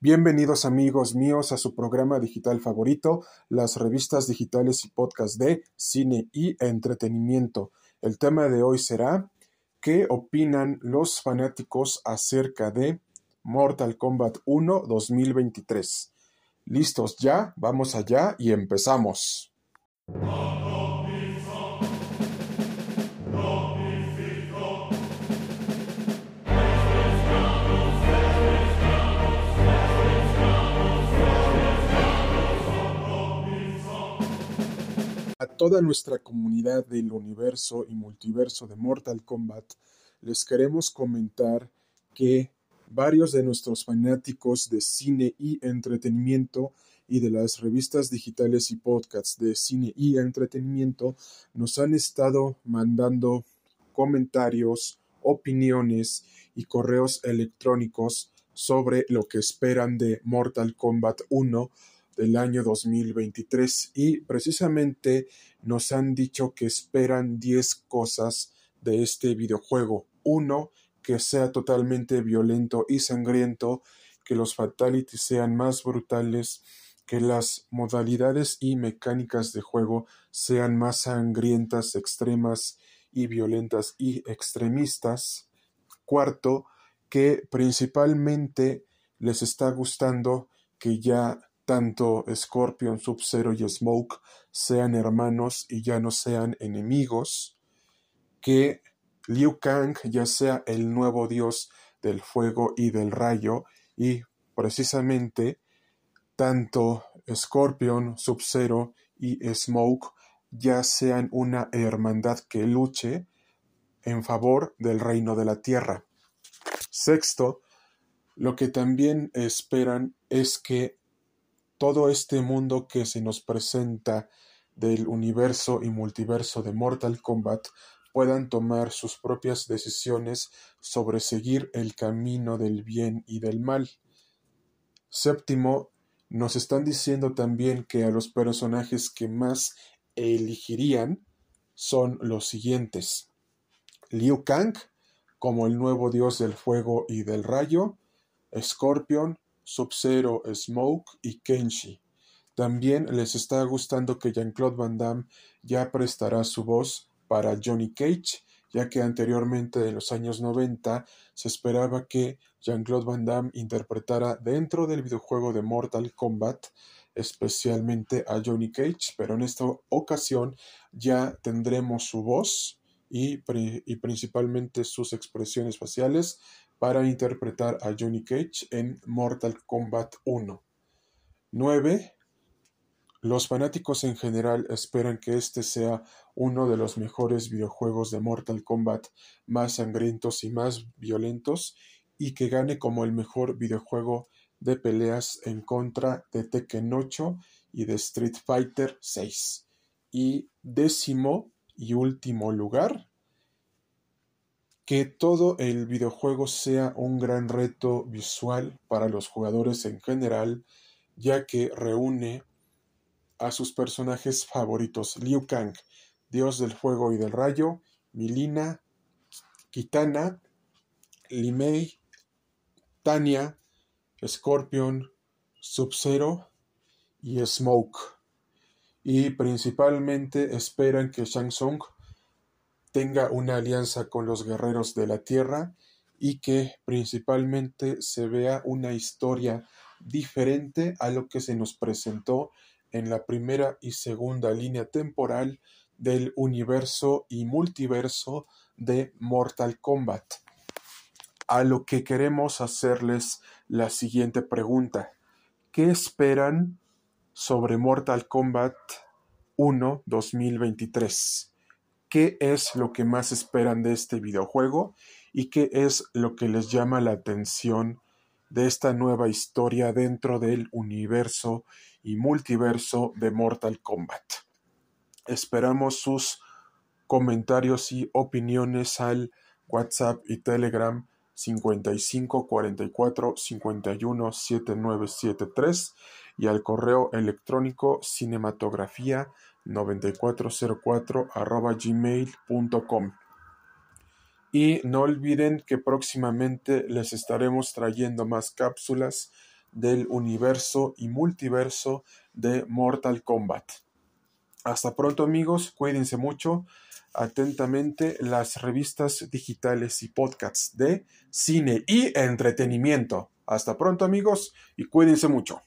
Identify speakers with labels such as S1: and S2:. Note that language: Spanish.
S1: Bienvenidos amigos míos a su programa digital favorito, las revistas digitales y podcast de cine y entretenimiento. El tema de hoy será ¿qué opinan los fanáticos acerca de Mortal Kombat 1 2023? ¿Listos ya? Vamos allá y empezamos. Toda nuestra comunidad del universo y multiverso de Mortal Kombat, les queremos comentar que varios de nuestros fanáticos de cine y entretenimiento y de las revistas digitales y podcasts de cine y entretenimiento nos han estado mandando comentarios, opiniones y correos electrónicos sobre lo que esperan de Mortal Kombat 1 del año 2023 y precisamente nos han dicho que esperan 10 cosas de este videojuego. Uno, que sea totalmente violento y sangriento, que los fatalities sean más brutales, que las modalidades y mecánicas de juego sean más sangrientas, extremas y violentas y extremistas. Cuarto, que principalmente les está gustando que ya tanto Scorpion, Sub-Zero y Smoke sean hermanos y ya no sean enemigos, que Liu Kang ya sea el nuevo dios del fuego y del rayo y precisamente tanto Scorpion, Sub-Zero y Smoke ya sean una hermandad que luche en favor del reino de la tierra. Sexto, lo que también esperan es que todo este mundo que se nos presenta del universo y multiverso de Mortal Kombat puedan tomar sus propias decisiones sobre seguir el camino del bien y del mal. Séptimo, nos están diciendo también que a los personajes que más elegirían son los siguientes. Liu Kang, como el nuevo dios del fuego y del rayo, Scorpion, Sub-Zero, Smoke y Kenshi. También les está gustando que Jean-Claude Van Damme ya prestará su voz para Johnny Cage, ya que anteriormente en los años 90 se esperaba que Jean-Claude Van Damme interpretara dentro del videojuego de Mortal Kombat especialmente a Johnny Cage, pero en esta ocasión ya tendremos su voz y, y principalmente sus expresiones faciales para interpretar a Johnny Cage en Mortal Kombat 1. 9. Los fanáticos en general esperan que este sea uno de los mejores videojuegos de Mortal Kombat más sangrientos y más violentos y que gane como el mejor videojuego de peleas en contra de Tekken 8 y de Street Fighter 6. Y décimo y último lugar, que todo el videojuego sea un gran reto visual para los jugadores en general, ya que reúne a sus personajes favoritos Liu Kang, dios del fuego y del rayo, Milina, Kitana, Limei, Tanya, Scorpion, Sub-Zero y Smoke. Y principalmente esperan que Shang Tsung tenga una alianza con los guerreros de la tierra y que principalmente se vea una historia diferente a lo que se nos presentó en la primera y segunda línea temporal del universo y multiverso de Mortal Kombat. A lo que queremos hacerles la siguiente pregunta. ¿Qué esperan sobre Mortal Kombat 1 2023? Qué es lo que más esperan de este videojuego y qué es lo que les llama la atención de esta nueva historia dentro del universo y multiverso de Mortal Kombat. Esperamos sus comentarios y opiniones al WhatsApp y Telegram 55 44 51 7973 y al correo electrónico cinematografía 9404 arroba gmail.com. Y no olviden que próximamente les estaremos trayendo más cápsulas del universo y multiverso de Mortal Kombat. Hasta pronto amigos, cuídense mucho. Atentamente las revistas digitales y podcasts de cine y entretenimiento. Hasta pronto amigos y cuídense mucho.